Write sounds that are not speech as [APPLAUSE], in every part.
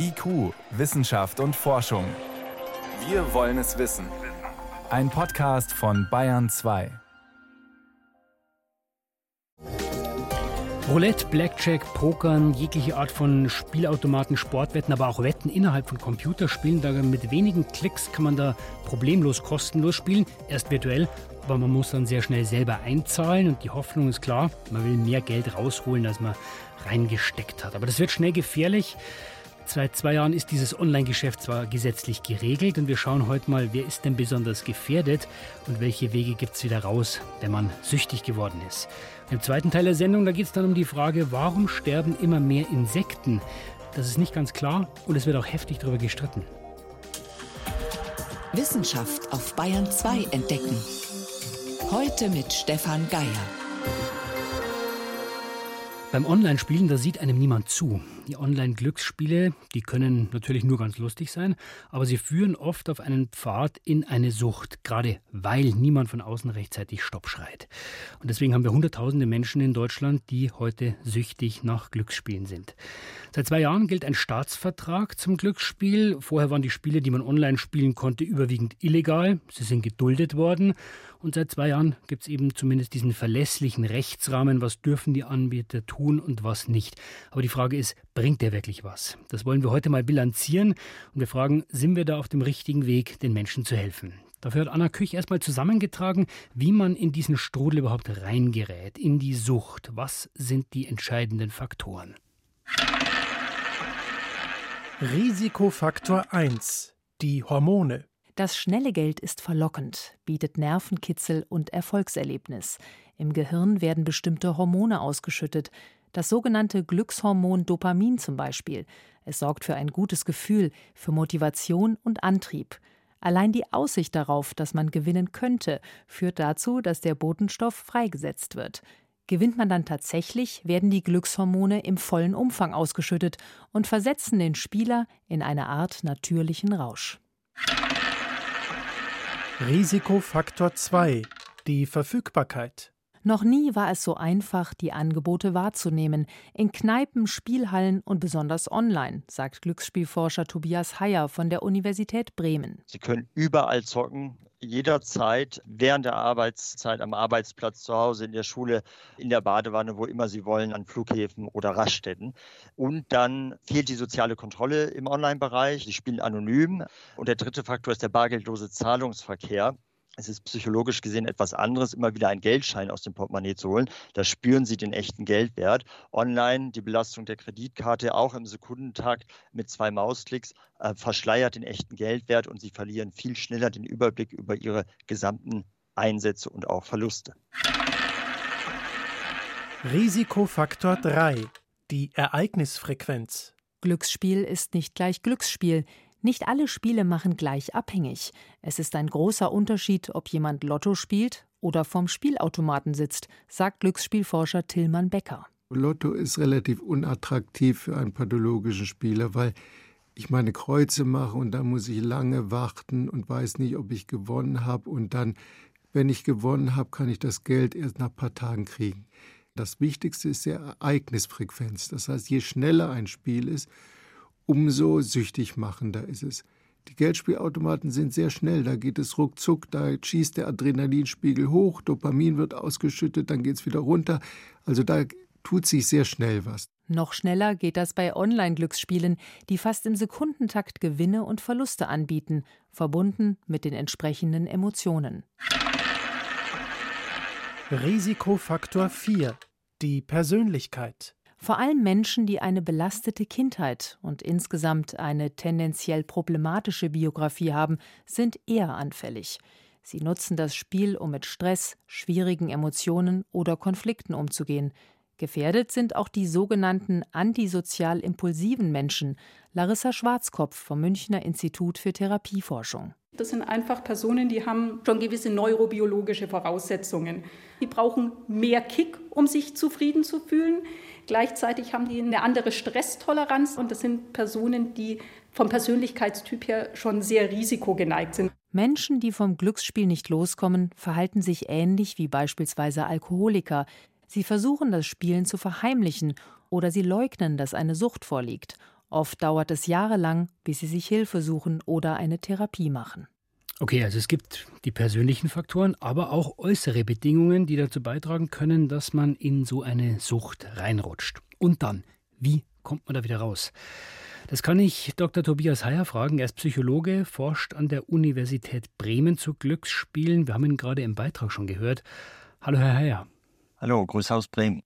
IQ, Wissenschaft und Forschung. Wir wollen es wissen. Ein Podcast von Bayern 2. Roulette, Blackjack, Pokern, jegliche Art von Spielautomaten, Sportwetten, aber auch Wetten innerhalb von Computerspielen. Da mit wenigen Klicks kann man da problemlos kostenlos spielen. Erst virtuell, aber man muss dann sehr schnell selber einzahlen und die Hoffnung ist klar, man will mehr Geld rausholen, als man reingesteckt hat. Aber das wird schnell gefährlich. Seit zwei Jahren ist dieses Online-Geschäft zwar gesetzlich geregelt und wir schauen heute mal, wer ist denn besonders gefährdet und welche Wege gibt es wieder raus, wenn man süchtig geworden ist. Im zweiten Teil der Sendung, da geht es dann um die Frage, warum sterben immer mehr Insekten? Das ist nicht ganz klar und es wird auch heftig darüber gestritten. Wissenschaft auf Bayern 2 entdecken. Heute mit Stefan Geier. Beim Online-Spielen, da sieht einem niemand zu. Die Online-Glücksspiele, die können natürlich nur ganz lustig sein, aber sie führen oft auf einen Pfad in eine Sucht, gerade weil niemand von außen rechtzeitig Stopp schreit. Und deswegen haben wir Hunderttausende Menschen in Deutschland, die heute süchtig nach Glücksspielen sind. Seit zwei Jahren gilt ein Staatsvertrag zum Glücksspiel. Vorher waren die Spiele, die man online spielen konnte, überwiegend illegal. Sie sind geduldet worden. Und seit zwei Jahren gibt es eben zumindest diesen verlässlichen Rechtsrahmen, was dürfen die Anbieter tun und was nicht. Aber die Frage ist, bringt der wirklich was? Das wollen wir heute mal bilanzieren und wir fragen, sind wir da auf dem richtigen Weg, den Menschen zu helfen? Dafür hat Anna Küch erstmal zusammengetragen, wie man in diesen Strudel überhaupt reingerät, in die Sucht. Was sind die entscheidenden Faktoren? Risikofaktor 1. Die Hormone. Das schnelle Geld ist verlockend, bietet Nervenkitzel und Erfolgserlebnis. Im Gehirn werden bestimmte Hormone ausgeschüttet, das sogenannte Glückshormon Dopamin zum Beispiel. Es sorgt für ein gutes Gefühl, für Motivation und Antrieb. Allein die Aussicht darauf, dass man gewinnen könnte, führt dazu, dass der Botenstoff freigesetzt wird. Gewinnt man dann tatsächlich, werden die Glückshormone im vollen Umfang ausgeschüttet und versetzen den Spieler in eine Art natürlichen Rausch. Risikofaktor 2. Die Verfügbarkeit. Noch nie war es so einfach, die Angebote wahrzunehmen. In Kneipen, Spielhallen und besonders online, sagt Glücksspielforscher Tobias Heyer von der Universität Bremen. Sie können überall zocken, jederzeit während der Arbeitszeit am Arbeitsplatz, zu Hause, in der Schule, in der Badewanne, wo immer Sie wollen, an Flughäfen oder Raststätten. Und dann fehlt die soziale Kontrolle im Online-Bereich. Sie spielen anonym. Und der dritte Faktor ist der bargeldlose Zahlungsverkehr. Es ist psychologisch gesehen etwas anderes, immer wieder einen Geldschein aus dem Portemonnaie zu holen. Da spüren Sie den echten Geldwert. Online die Belastung der Kreditkarte auch im Sekundentakt mit zwei Mausklicks äh, verschleiert den echten Geldwert und Sie verlieren viel schneller den Überblick über Ihre gesamten Einsätze und auch Verluste. Risikofaktor 3. Die Ereignisfrequenz. Glücksspiel ist nicht gleich Glücksspiel. Nicht alle Spiele machen gleich abhängig. Es ist ein großer Unterschied, ob jemand Lotto spielt oder vom Spielautomaten sitzt, sagt Glücksspielforscher Tillmann Becker. Lotto ist relativ unattraktiv für einen pathologischen Spieler, weil ich meine Kreuze mache und dann muss ich lange warten und weiß nicht, ob ich gewonnen habe und dann, wenn ich gewonnen habe, kann ich das Geld erst nach ein paar Tagen kriegen. Das Wichtigste ist die Ereignisfrequenz. Das heißt, je schneller ein Spiel ist, umso süchtig machender ist es. Die Geldspielautomaten sind sehr schnell, da geht es ruckzuck, da schießt der Adrenalinspiegel hoch, Dopamin wird ausgeschüttet, dann geht es wieder runter. Also da tut sich sehr schnell was. Noch schneller geht das bei Online-Glücksspielen, die fast im Sekundentakt Gewinne und Verluste anbieten, verbunden mit den entsprechenden Emotionen. Risikofaktor 4. Die Persönlichkeit. Vor allem Menschen, die eine belastete Kindheit und insgesamt eine tendenziell problematische Biografie haben, sind eher anfällig. Sie nutzen das Spiel, um mit Stress, schwierigen Emotionen oder Konflikten umzugehen. Gefährdet sind auch die sogenannten antisozial impulsiven Menschen. Larissa Schwarzkopf vom Münchner Institut für Therapieforschung. Das sind einfach Personen, die haben schon gewisse neurobiologische Voraussetzungen. Die brauchen mehr Kick, um sich zufrieden zu fühlen. Gleichzeitig haben die eine andere Stresstoleranz und das sind Personen, die vom Persönlichkeitstyp her schon sehr risikogeneigt sind. Menschen, die vom Glücksspiel nicht loskommen, verhalten sich ähnlich wie beispielsweise Alkoholiker. Sie versuchen das Spielen zu verheimlichen oder sie leugnen, dass eine Sucht vorliegt. Oft dauert es jahrelang, bis sie sich Hilfe suchen oder eine Therapie machen. Okay, also es gibt die persönlichen Faktoren, aber auch äußere Bedingungen, die dazu beitragen können, dass man in so eine Sucht reinrutscht. Und dann, wie kommt man da wieder raus? Das kann ich Dr. Tobias Heyer fragen. Er ist Psychologe, forscht an der Universität Bremen zu Glücksspielen. Wir haben ihn gerade im Beitrag schon gehört. Hallo, Herr Heyer. Hallo, Grüß aus Bremen.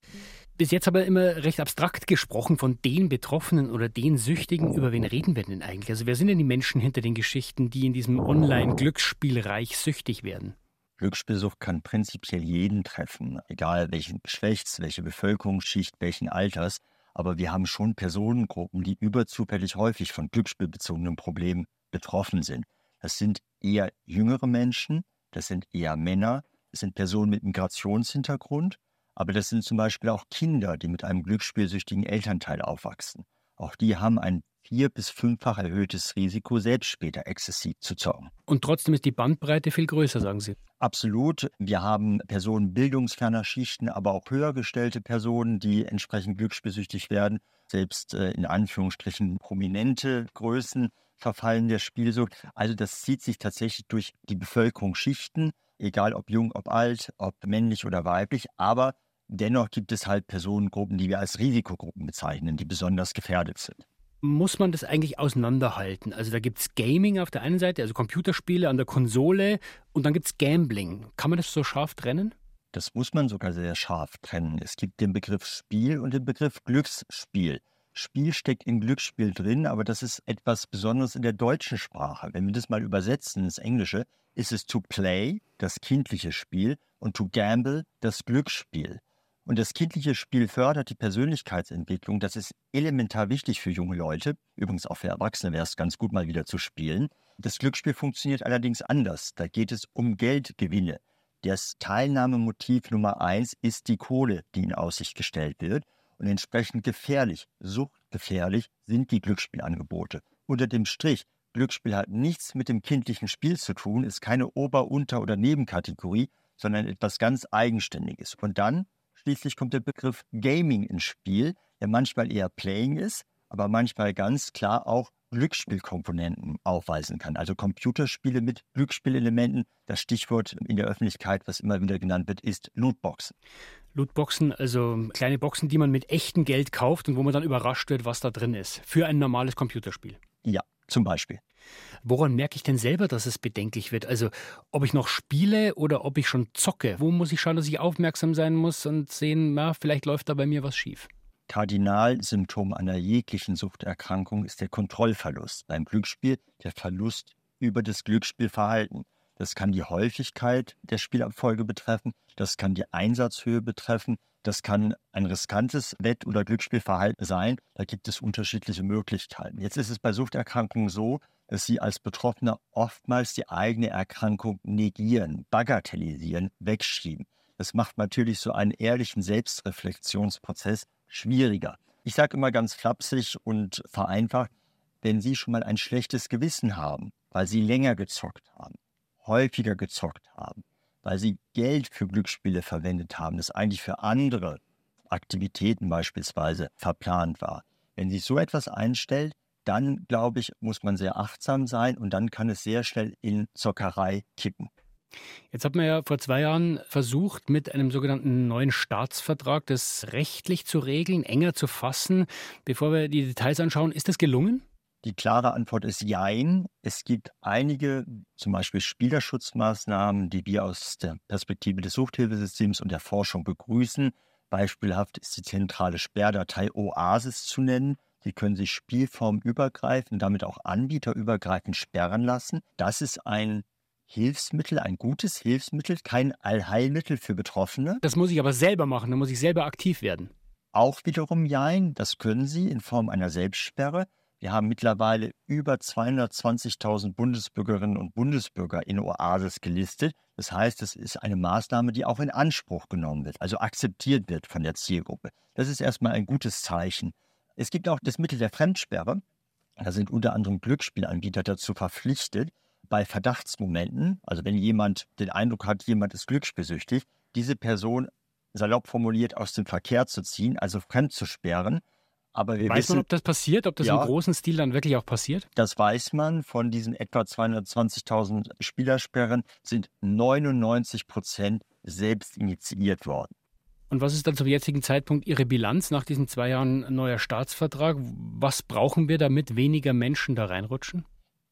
Bis jetzt aber immer recht abstrakt gesprochen von den Betroffenen oder den Süchtigen. Über wen reden wir denn eigentlich? Also wer sind denn die Menschen hinter den Geschichten, die in diesem Online-Glücksspielreich süchtig werden? Glücksspielsucht kann prinzipiell jeden treffen, egal welchen Geschlechts, welche Bevölkerungsschicht, welchen Alters. Aber wir haben schon Personengruppen, die überzufällig häufig von glücksspielbezogenen Problemen betroffen sind. Das sind eher jüngere Menschen, das sind eher Männer, das sind Personen mit Migrationshintergrund, aber das sind zum Beispiel auch Kinder, die mit einem glücksspielsüchtigen Elternteil aufwachsen. Auch die haben ein vier- bis fünffach erhöhtes Risiko, selbst später exzessiv zu zocken. Und trotzdem ist die Bandbreite viel größer, sagen Sie. Absolut. Wir haben Personen bildungsferner Schichten, aber auch höher gestellte Personen, die entsprechend glücksspielsüchtig werden. Selbst äh, in Anführungsstrichen prominente Größen verfallen der Spielsucht. Also das zieht sich tatsächlich durch die Bevölkerungsschichten, egal ob jung, ob alt, ob männlich oder weiblich. Aber dennoch gibt es halt Personengruppen, die wir als Risikogruppen bezeichnen, die besonders gefährdet sind muss man das eigentlich auseinanderhalten? Also da gibt es Gaming auf der einen Seite, also Computerspiele an der Konsole und dann gibt es Gambling. Kann man das so scharf trennen? Das muss man sogar sehr scharf trennen. Es gibt den Begriff Spiel und den Begriff Glücksspiel. Spiel steckt in Glücksspiel drin, aber das ist etwas Besonderes in der deutschen Sprache. Wenn wir das mal übersetzen ins Englische, ist es to play, das kindliche Spiel, und to gamble, das Glücksspiel. Und das kindliche Spiel fördert die Persönlichkeitsentwicklung. Das ist elementar wichtig für junge Leute. Übrigens auch für Erwachsene wäre es ganz gut, mal wieder zu spielen. Das Glücksspiel funktioniert allerdings anders. Da geht es um Geldgewinne. Das Teilnahmemotiv Nummer eins ist die Kohle, die in Aussicht gestellt wird. Und entsprechend gefährlich, suchtgefährlich sind die Glücksspielangebote. Unter dem Strich, Glücksspiel hat nichts mit dem kindlichen Spiel zu tun, ist keine Ober-, Unter- oder Nebenkategorie, sondern etwas ganz Eigenständiges. Und dann Schließlich kommt der Begriff Gaming ins Spiel, der manchmal eher Playing ist, aber manchmal ganz klar auch Glücksspielkomponenten aufweisen kann. Also Computerspiele mit Glücksspielelementen. Das Stichwort in der Öffentlichkeit, was immer wieder genannt wird, ist Lootboxen. Lootboxen, also kleine Boxen, die man mit echtem Geld kauft und wo man dann überrascht wird, was da drin ist. Für ein normales Computerspiel. Ja, zum Beispiel. Woran merke ich denn selber, dass es bedenklich wird? Also, ob ich noch spiele oder ob ich schon zocke? Wo muss ich schauen, dass ich aufmerksam sein muss und sehen, na, vielleicht läuft da bei mir was schief? Kardinalsymptom einer jeglichen Suchterkrankung ist der Kontrollverlust. Beim Glücksspiel der Verlust über das Glücksspielverhalten. Das kann die Häufigkeit der Spielabfolge betreffen, das kann die Einsatzhöhe betreffen, das kann ein riskantes Wett- oder Glücksspielverhalten sein. Da gibt es unterschiedliche Möglichkeiten. Jetzt ist es bei Suchterkrankungen so, sie als Betroffener oftmals die eigene Erkrankung negieren, bagatellisieren, wegschieben. Das macht natürlich so einen ehrlichen Selbstreflexionsprozess schwieriger. Ich sage immer ganz flapsig und vereinfacht, wenn Sie schon mal ein schlechtes Gewissen haben, weil Sie länger gezockt haben, häufiger gezockt haben, weil sie Geld für Glücksspiele verwendet haben, das eigentlich für andere Aktivitäten beispielsweise verplant war. Wenn sich so etwas einstellt, dann glaube ich, muss man sehr achtsam sein und dann kann es sehr schnell in Zockerei kippen. Jetzt hat man ja vor zwei Jahren versucht, mit einem sogenannten neuen Staatsvertrag das rechtlich zu regeln, enger zu fassen. Bevor wir die Details anschauen, ist das gelungen? Die klare Antwort ist Jein. Es gibt einige, zum Beispiel Spielerschutzmaßnahmen, die wir aus der Perspektive des Suchthilfesystems und der Forschung begrüßen. Beispielhaft ist die zentrale Sperrdatei OASIS zu nennen. Sie können sich spielformübergreifend, damit auch anbieterübergreifend sperren lassen. Das ist ein Hilfsmittel, ein gutes Hilfsmittel, kein Allheilmittel für Betroffene. Das muss ich aber selber machen, da muss ich selber aktiv werden. Auch wiederum Jein, das können Sie in Form einer Selbstsperre. Wir haben mittlerweile über 220.000 Bundesbürgerinnen und Bundesbürger in Oasis gelistet. Das heißt, es ist eine Maßnahme, die auch in Anspruch genommen wird, also akzeptiert wird von der Zielgruppe. Das ist erstmal ein gutes Zeichen. Es gibt auch das Mittel der Fremdsperre. Da sind unter anderem Glücksspielanbieter dazu verpflichtet, bei Verdachtsmomenten, also wenn jemand den Eindruck hat, jemand ist glücksspielsüchtig, diese Person salopp formuliert aus dem Verkehr zu ziehen, also fremd zu sperren Aber wir weiß wissen, man, ob das passiert, ob das ja, im großen Stil dann wirklich auch passiert? Das weiß man. Von diesen etwa 220.000 Spielersperren sind 99 Prozent selbst initiiert worden. Und was ist dann zum jetzigen Zeitpunkt Ihre Bilanz nach diesen zwei Jahren neuer Staatsvertrag? Was brauchen wir, damit weniger Menschen da reinrutschen?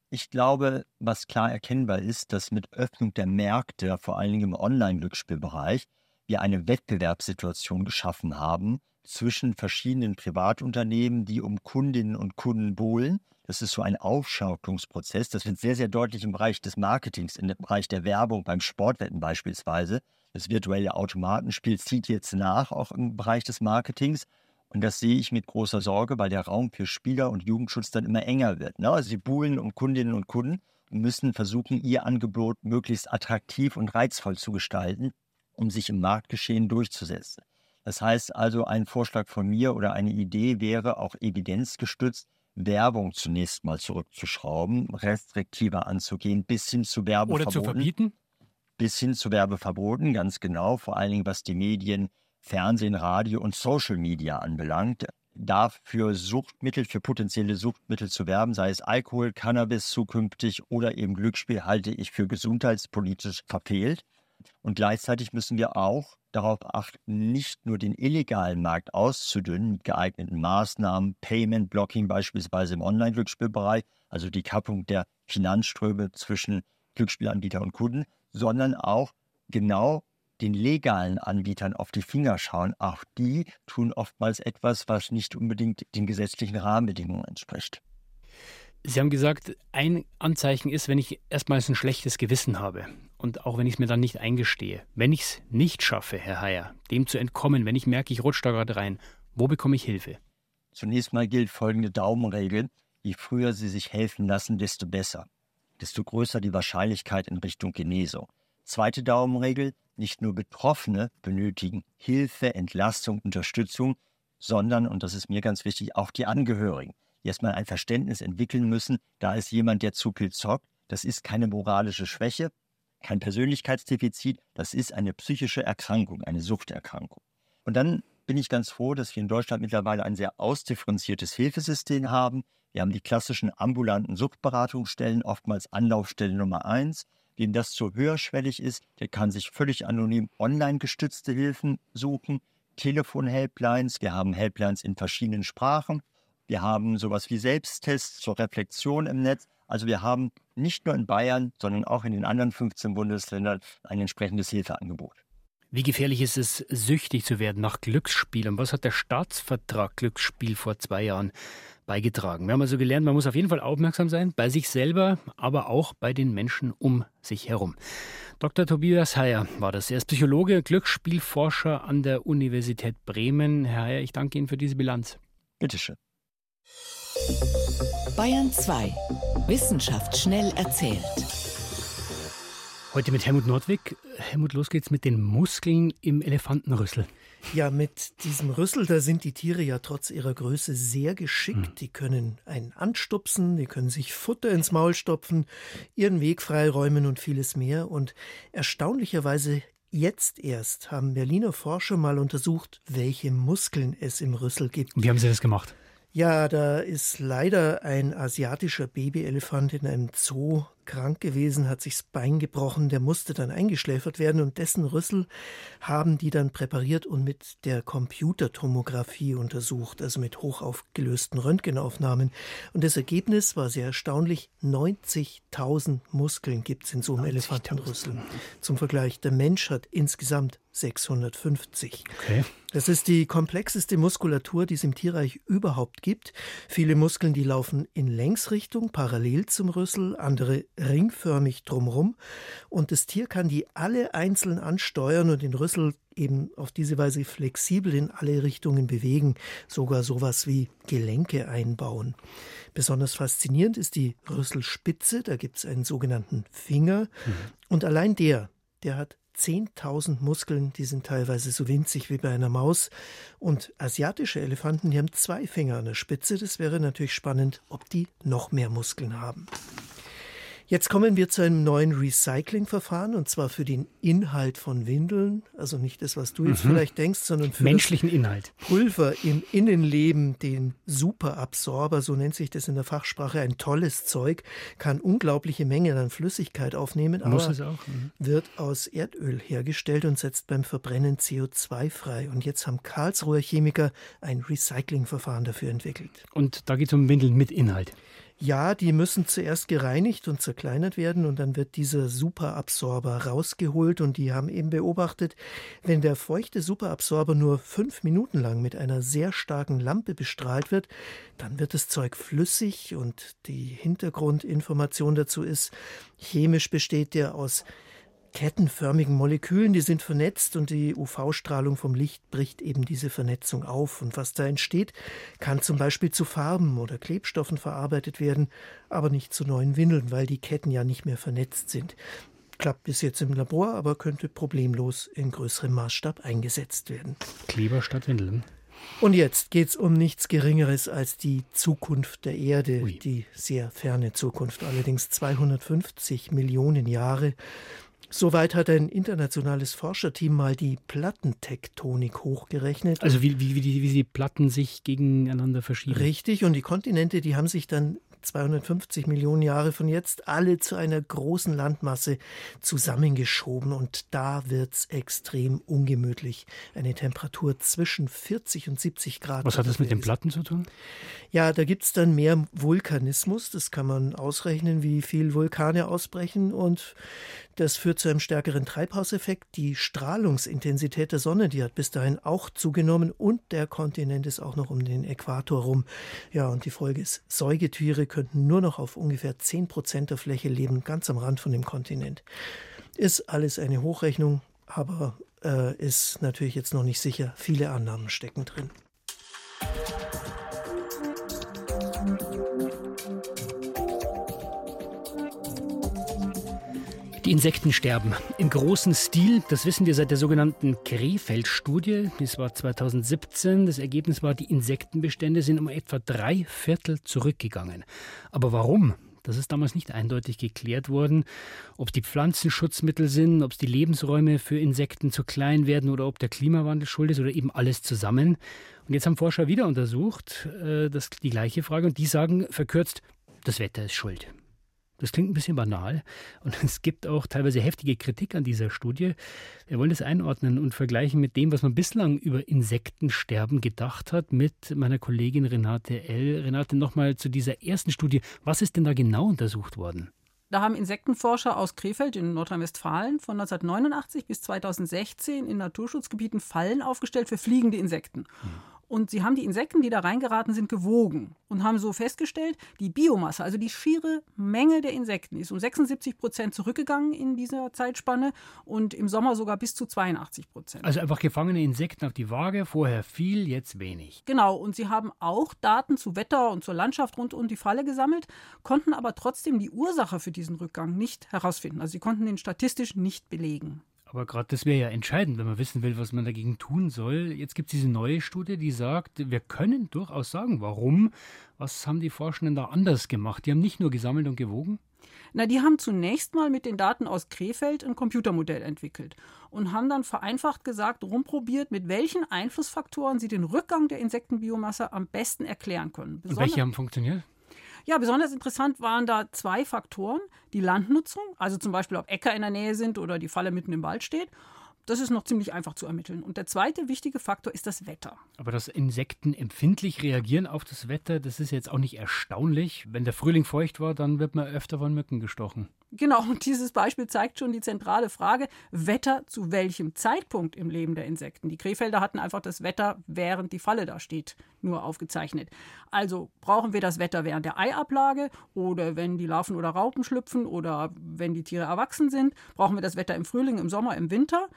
Ich glaube, was klar erkennbar ist, dass mit Öffnung der Märkte, vor allen Dingen im Online-Glücksspielbereich, wir eine Wettbewerbssituation geschaffen haben zwischen verschiedenen Privatunternehmen, die um Kundinnen und Kunden buhlen. Das ist so ein Aufschaukelungsprozess. Das wird sehr, sehr deutlich im Bereich des Marketings, im Bereich der Werbung, beim Sportwetten beispielsweise. Das virtuelle Automatenspiel zieht jetzt nach, auch im Bereich des Marketings. Und das sehe ich mit großer Sorge, weil der Raum für Spieler und Jugendschutz dann immer enger wird. Ne? Also sie buhlen um Kundinnen und Kunden und müssen versuchen, ihr Angebot möglichst attraktiv und reizvoll zu gestalten, um sich im Marktgeschehen durchzusetzen. Das heißt also, ein Vorschlag von mir oder eine Idee wäre auch evidenzgestützt, Werbung zunächst mal zurückzuschrauben, restriktiver anzugehen, bis hin zu Werbeverboten. Oder zu verbieten? Bis hin zu Werbeverboten, ganz genau, vor allen Dingen was die Medien, Fernsehen, Radio und Social Media anbelangt. Dafür Suchtmittel, für potenzielle Suchtmittel zu werben, sei es Alkohol, Cannabis zukünftig oder eben Glücksspiel, halte ich für gesundheitspolitisch verfehlt. Und gleichzeitig müssen wir auch darauf achten, nicht nur den illegalen Markt auszudünnen mit geeigneten Maßnahmen, Payment Blocking beispielsweise im Online-Glücksspielbereich, also die Kappung der Finanzströme zwischen Glücksspielanbieter und Kunden, sondern auch genau den legalen Anbietern auf die Finger schauen. Auch die tun oftmals etwas, was nicht unbedingt den gesetzlichen Rahmenbedingungen entspricht. Sie haben gesagt, ein Anzeichen ist, wenn ich erstmals ein schlechtes Gewissen habe und auch wenn ich es mir dann nicht eingestehe. Wenn ich es nicht schaffe, Herr Heyer, dem zu entkommen, wenn ich merke, ich rutsche da gerade rein, wo bekomme ich Hilfe? Zunächst mal gilt folgende Daumenregel. Je früher Sie sich helfen lassen, desto besser. Desto größer die Wahrscheinlichkeit in Richtung Genesung. Zweite Daumenregel, nicht nur Betroffene benötigen Hilfe, Entlastung, Unterstützung, sondern, und das ist mir ganz wichtig, auch die Angehörigen die erstmal ein Verständnis entwickeln müssen, da ist jemand, der zu viel zockt. Das ist keine moralische Schwäche, kein Persönlichkeitsdefizit, das ist eine psychische Erkrankung, eine Suchterkrankung. Und dann bin ich ganz froh, dass wir in Deutschland mittlerweile ein sehr ausdifferenziertes Hilfesystem haben. Wir haben die klassischen ambulanten Suchtberatungsstellen, oftmals Anlaufstelle Nummer eins. Wem das zu höherschwellig ist, der kann sich völlig anonym online gestützte Hilfen suchen. Telefon-Helplines, wir haben Helplines in verschiedenen Sprachen. Wir haben sowas wie Selbsttests zur Reflexion im Netz. Also wir haben nicht nur in Bayern, sondern auch in den anderen 15 Bundesländern ein entsprechendes Hilfeangebot. Wie gefährlich ist es, süchtig zu werden nach Glücksspiel? Und was hat der Staatsvertrag Glücksspiel vor zwei Jahren beigetragen? Wir haben also gelernt, man muss auf jeden Fall aufmerksam sein, bei sich selber, aber auch bei den Menschen um sich herum. Dr. Tobias Heyer war das. Er ist Psychologe, Glücksspielforscher an der Universität Bremen. Herr Heyer, ich danke Ihnen für diese Bilanz. Bitteschön. Bayern 2. Wissenschaft schnell erzählt. Heute mit Helmut Nordwig. Helmut, los geht's mit den Muskeln im Elefantenrüssel. Ja, mit diesem Rüssel, da sind die Tiere ja trotz ihrer Größe sehr geschickt. Hm. Die können einen anstupsen, die können sich Futter ins Maul stopfen, ihren Weg freiräumen und vieles mehr. Und erstaunlicherweise Jetzt erst haben Berliner Forscher mal untersucht, welche Muskeln es im Rüssel gibt. Wie haben Sie das gemacht? Ja, da ist leider ein asiatischer Babyelefant in einem Zoo krank gewesen, hat sich das Bein gebrochen, der musste dann eingeschläfert werden und dessen Rüssel haben die dann präpariert und mit der Computertomographie untersucht, also mit hochaufgelösten Röntgenaufnahmen. Und das Ergebnis war sehr erstaunlich. 90.000 Muskeln gibt es in so einem Elefantenrüssel. Zum Vergleich, der Mensch hat insgesamt 650. Okay. Das ist die komplexeste Muskulatur, die es im Tierreich überhaupt gibt. Viele Muskeln, die laufen in Längsrichtung, parallel zum Rüssel, andere ringförmig drumherum. Und das Tier kann die alle einzeln ansteuern und den Rüssel eben auf diese Weise flexibel in alle Richtungen bewegen, sogar sowas wie Gelenke einbauen. Besonders faszinierend ist die Rüsselspitze, da gibt es einen sogenannten Finger. Mhm. Und allein der, der hat 10.000 Muskeln, die sind teilweise so winzig wie bei einer Maus. Und asiatische Elefanten, die haben zwei Finger an der Spitze. Das wäre natürlich spannend, ob die noch mehr Muskeln haben. Jetzt kommen wir zu einem neuen Recyclingverfahren und zwar für den Inhalt von Windeln, also nicht das, was du jetzt mhm. vielleicht denkst, sondern für menschlichen Inhalt. Pulver im Innenleben, den Superabsorber, so nennt sich das in der Fachsprache, ein tolles Zeug, kann unglaubliche Mengen an Flüssigkeit aufnehmen, Muss aber es auch. Mhm. wird aus Erdöl hergestellt und setzt beim Verbrennen CO2 frei. Und jetzt haben Karlsruher Chemiker ein Recyclingverfahren dafür entwickelt. Und da geht es um Windeln mit Inhalt. Ja, die müssen zuerst gereinigt und zerkleinert werden und dann wird dieser Superabsorber rausgeholt und die haben eben beobachtet, wenn der feuchte Superabsorber nur fünf Minuten lang mit einer sehr starken Lampe bestrahlt wird, dann wird das Zeug flüssig und die Hintergrundinformation dazu ist, chemisch besteht der aus kettenförmigen Molekülen, die sind vernetzt und die UV-Strahlung vom Licht bricht eben diese Vernetzung auf. Und was da entsteht, kann zum Beispiel zu Farben oder Klebstoffen verarbeitet werden, aber nicht zu neuen Windeln, weil die Ketten ja nicht mehr vernetzt sind. Klappt bis jetzt im Labor, aber könnte problemlos in größerem Maßstab eingesetzt werden. Kleber statt Windeln. Und jetzt geht es um nichts Geringeres als die Zukunft der Erde, Ui. die sehr ferne Zukunft, allerdings 250 Millionen Jahre. Soweit hat ein internationales Forscherteam mal die Plattentektonik hochgerechnet. Also wie, wie, wie, die, wie die Platten sich gegeneinander verschieben. Richtig, und die Kontinente, die haben sich dann 250 Millionen Jahre von jetzt alle zu einer großen Landmasse zusammengeschoben und da wird es extrem ungemütlich. Eine Temperatur zwischen 40 und 70 Grad. Was hat das mit den Platten zu tun? Ja, da gibt es dann mehr Vulkanismus. Das kann man ausrechnen, wie viel Vulkane ausbrechen und das führt zu einem stärkeren Treibhauseffekt. Die Strahlungsintensität der Sonne, die hat bis dahin auch zugenommen und der Kontinent ist auch noch um den Äquator rum. Ja, und die Folge ist, Säugetiere könnten nur noch auf ungefähr 10 Prozent der Fläche leben, ganz am Rand von dem Kontinent. Ist alles eine Hochrechnung, aber äh, ist natürlich jetzt noch nicht sicher. Viele Annahmen stecken drin. Die Insekten sterben im großen Stil. Das wissen wir seit der sogenannten Krefeld-Studie. Das war 2017. Das Ergebnis war, die Insektenbestände sind um etwa drei Viertel zurückgegangen. Aber warum? Das ist damals nicht eindeutig geklärt worden, ob es die Pflanzenschutzmittel sind, ob es die Lebensräume für Insekten zu klein werden oder ob der Klimawandel schuld ist oder eben alles zusammen. Und jetzt haben Forscher wieder untersucht, äh, das, die gleiche Frage, und die sagen verkürzt, das Wetter ist schuld. Das klingt ein bisschen banal und [LAUGHS] es gibt auch teilweise heftige Kritik an dieser Studie. Wir wollen das einordnen und vergleichen mit dem, was man bislang über Insektensterben gedacht hat, mit meiner Kollegin Renate L. Renate, nochmal zu dieser ersten Studie. Was ist denn da genau untersucht worden? Da haben Insektenforscher aus Krefeld in Nordrhein-Westfalen von 1989 bis 2016 in Naturschutzgebieten Fallen aufgestellt für fliegende Insekten. Und sie haben die Insekten, die da reingeraten sind, gewogen und haben so festgestellt, die Biomasse, also die schiere Menge der Insekten, ist um 76 Prozent zurückgegangen in dieser Zeitspanne und im Sommer sogar bis zu 82 Prozent. Also einfach gefangene Insekten auf die Waage, vorher viel, jetzt wenig. Genau, und sie haben auch Daten zu Wetter und zur Landschaft rund um die Falle gesammelt, konnten aber trotzdem die Ursache für diesen Rückgang nicht herausfinden. Also sie konnten den statistisch nicht belegen. Aber gerade das wäre ja entscheidend, wenn man wissen will, was man dagegen tun soll. Jetzt gibt es diese neue Studie, die sagt, wir können durchaus sagen, warum. Was haben die Forschenden da anders gemacht? Die haben nicht nur gesammelt und gewogen? Na, die haben zunächst mal mit den Daten aus Krefeld ein Computermodell entwickelt und haben dann vereinfacht gesagt, rumprobiert, mit welchen Einflussfaktoren sie den Rückgang der Insektenbiomasse am besten erklären können. Besonders und welche haben funktioniert? Ja, besonders interessant waren da zwei Faktoren. Die Landnutzung, also zum Beispiel, ob Äcker in der Nähe sind oder die Falle mitten im Wald steht. Das ist noch ziemlich einfach zu ermitteln. Und der zweite wichtige Faktor ist das Wetter. Aber dass Insekten empfindlich reagieren auf das Wetter, das ist jetzt auch nicht erstaunlich. Wenn der Frühling feucht war, dann wird man öfter von Mücken gestochen. Genau, und dieses Beispiel zeigt schon die zentrale Frage, Wetter zu welchem Zeitpunkt im Leben der Insekten. Die Krefelder hatten einfach das Wetter, während die Falle da steht, nur aufgezeichnet. Also brauchen wir das Wetter während der Eiablage oder wenn die Larven oder Raupen schlüpfen oder wenn die Tiere erwachsen sind? Brauchen wir das Wetter im Frühling, im Sommer, im Winter?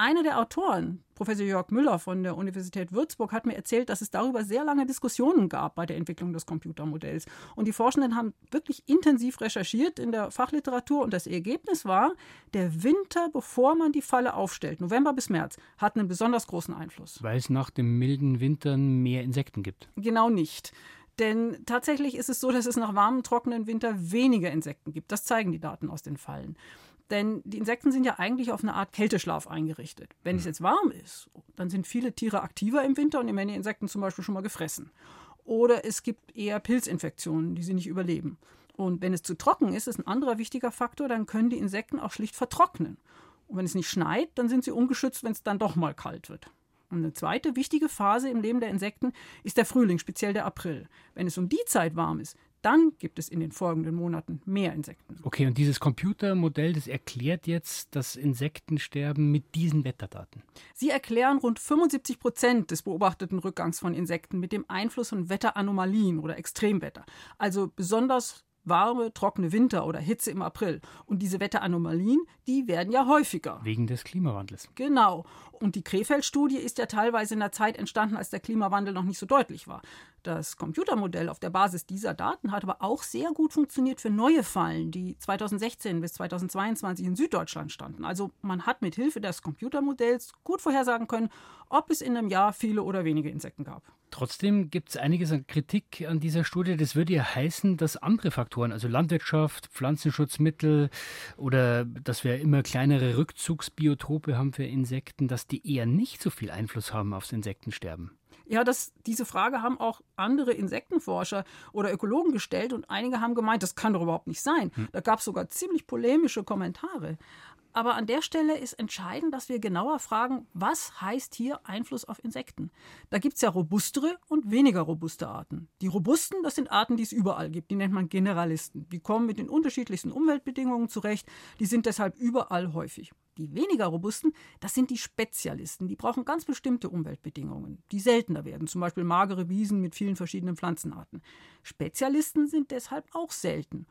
Einer der Autoren, Professor Jörg Müller von der Universität Würzburg, hat mir erzählt, dass es darüber sehr lange Diskussionen gab bei der Entwicklung des Computermodells. Und die Forschenden haben wirklich intensiv recherchiert in der Fachliteratur und das Ergebnis war, der Winter, bevor man die Falle aufstellt, November bis März, hat einen besonders großen Einfluss. Weil es nach dem milden Winter mehr Insekten gibt. Genau nicht. Denn tatsächlich ist es so, dass es nach warmem, trockenen Winter weniger Insekten gibt. Das zeigen die Daten aus den Fallen. Denn die Insekten sind ja eigentlich auf eine Art Kälteschlaf eingerichtet. Wenn es jetzt warm ist, dann sind viele Tiere aktiver im Winter und die werden die Insekten zum Beispiel schon mal gefressen. Oder es gibt eher Pilzinfektionen, die sie nicht überleben. Und wenn es zu trocken ist, ist ein anderer wichtiger Faktor, dann können die Insekten auch schlicht vertrocknen. Und wenn es nicht schneit, dann sind sie ungeschützt, wenn es dann doch mal kalt wird. Und eine zweite wichtige Phase im Leben der Insekten ist der Frühling, speziell der April. Wenn es um die Zeit warm ist, dann gibt es in den folgenden Monaten mehr Insekten. Okay, und dieses Computermodell, das erklärt jetzt das Insektensterben mit diesen Wetterdaten. Sie erklären rund 75 Prozent des beobachteten Rückgangs von Insekten mit dem Einfluss von Wetteranomalien oder Extremwetter. Also besonders warme, trockene Winter oder Hitze im April. Und diese Wetteranomalien, die werden ja häufiger. Wegen des Klimawandels. Genau. Und die Krefeld-Studie ist ja teilweise in der Zeit entstanden, als der Klimawandel noch nicht so deutlich war. Das Computermodell auf der Basis dieser Daten hat aber auch sehr gut funktioniert für neue Fallen, die 2016 bis 2022 in Süddeutschland standen. Also man hat mit Hilfe des Computermodells gut vorhersagen können, ob es in einem Jahr viele oder wenige Insekten gab. Trotzdem gibt es einiges an Kritik an dieser Studie. Das würde ja heißen, dass andere Faktoren, also Landwirtschaft, Pflanzenschutzmittel oder dass wir immer kleinere Rückzugsbiotope haben für Insekten, dass die eher nicht so viel Einfluss haben aufs Insektensterben. Ja, das, diese Frage haben auch andere Insektenforscher oder Ökologen gestellt und einige haben gemeint, das kann doch überhaupt nicht sein. Hm. Da gab es sogar ziemlich polemische Kommentare. Aber an der Stelle ist entscheidend, dass wir genauer fragen, was heißt hier Einfluss auf Insekten? Da gibt es ja robustere und weniger robuste Arten. Die robusten, das sind Arten, die es überall gibt. Die nennt man Generalisten. Die kommen mit den unterschiedlichsten Umweltbedingungen zurecht. Die sind deshalb überall häufig. Die weniger robusten, das sind die Spezialisten. Die brauchen ganz bestimmte Umweltbedingungen, die seltener werden, zum Beispiel magere Wiesen mit vielen verschiedenen Pflanzenarten. Spezialisten sind deshalb auch selten.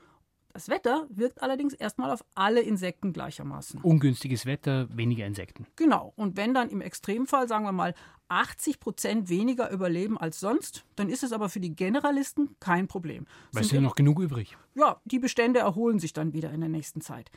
Das Wetter wirkt allerdings erstmal auf alle Insekten gleichermaßen. Ungünstiges Wetter, weniger Insekten. Genau. Und wenn dann im Extremfall, sagen wir mal, 80 Prozent weniger überleben als sonst, dann ist es aber für die Generalisten kein Problem. Weil es ja noch genug übrig. Ja, die Bestände erholen sich dann wieder in der nächsten Zeit.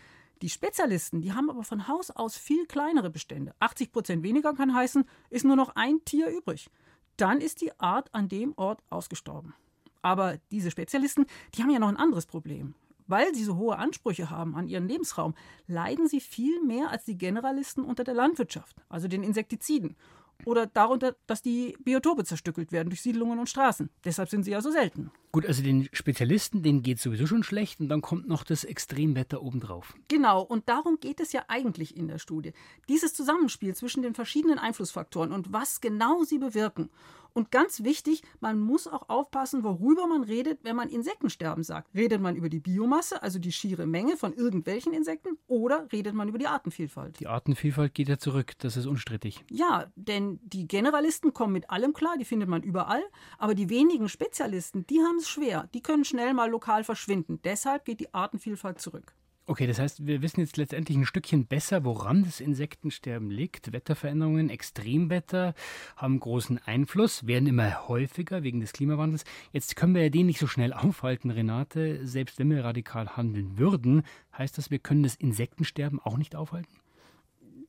Die Spezialisten, die haben aber von Haus aus viel kleinere Bestände. 80 Prozent weniger kann heißen, ist nur noch ein Tier übrig. Dann ist die Art an dem Ort ausgestorben. Aber diese Spezialisten, die haben ja noch ein anderes Problem weil sie so hohe Ansprüche haben an ihren Lebensraum, leiden sie viel mehr als die Generalisten unter der Landwirtschaft, also den Insektiziden. Oder darunter, dass die Biotope zerstückelt werden durch Siedlungen und Straßen. Deshalb sind sie ja so selten. Gut, also den Spezialisten, denen geht es sowieso schon schlecht und dann kommt noch das Extremwetter obendrauf. Genau, und darum geht es ja eigentlich in der Studie. Dieses Zusammenspiel zwischen den verschiedenen Einflussfaktoren und was genau sie bewirken. Und ganz wichtig, man muss auch aufpassen, worüber man redet, wenn man Insektensterben sagt. Redet man über die Biomasse, also die schiere Menge von irgendwelchen Insekten, oder redet man über die Artenvielfalt? Die Artenvielfalt geht ja zurück, das ist unstrittig. Ja, denn die Generalisten kommen mit allem klar, die findet man überall, aber die wenigen Spezialisten, die haben es schwer, die können schnell mal lokal verschwinden. Deshalb geht die Artenvielfalt zurück. Okay, das heißt, wir wissen jetzt letztendlich ein Stückchen besser, woran das Insektensterben liegt. Wetterveränderungen, Extremwetter haben großen Einfluss, werden immer häufiger wegen des Klimawandels. Jetzt können wir ja den nicht so schnell aufhalten, Renate. Selbst wenn wir radikal handeln würden, heißt das, wir können das Insektensterben auch nicht aufhalten?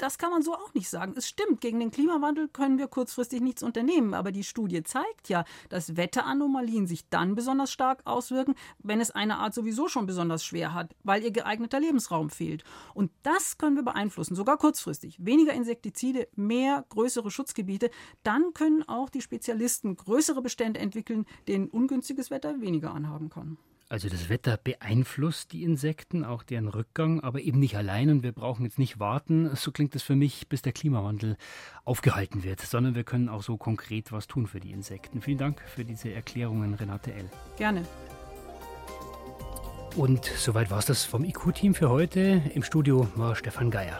Das kann man so auch nicht sagen. Es stimmt, gegen den Klimawandel können wir kurzfristig nichts unternehmen. Aber die Studie zeigt ja, dass Wetteranomalien sich dann besonders stark auswirken, wenn es eine Art sowieso schon besonders schwer hat, weil ihr geeigneter Lebensraum fehlt. Und das können wir beeinflussen, sogar kurzfristig. Weniger Insektizide, mehr größere Schutzgebiete. Dann können auch die Spezialisten größere Bestände entwickeln, denen ungünstiges Wetter weniger anhaben kann. Also das Wetter beeinflusst die Insekten, auch deren Rückgang, aber eben nicht allein und wir brauchen jetzt nicht warten, so klingt es für mich, bis der Klimawandel aufgehalten wird, sondern wir können auch so konkret was tun für die Insekten. Vielen Dank für diese Erklärungen, Renate L. Gerne. Und soweit war es das vom IQ-Team für heute. Im Studio war Stefan Geier.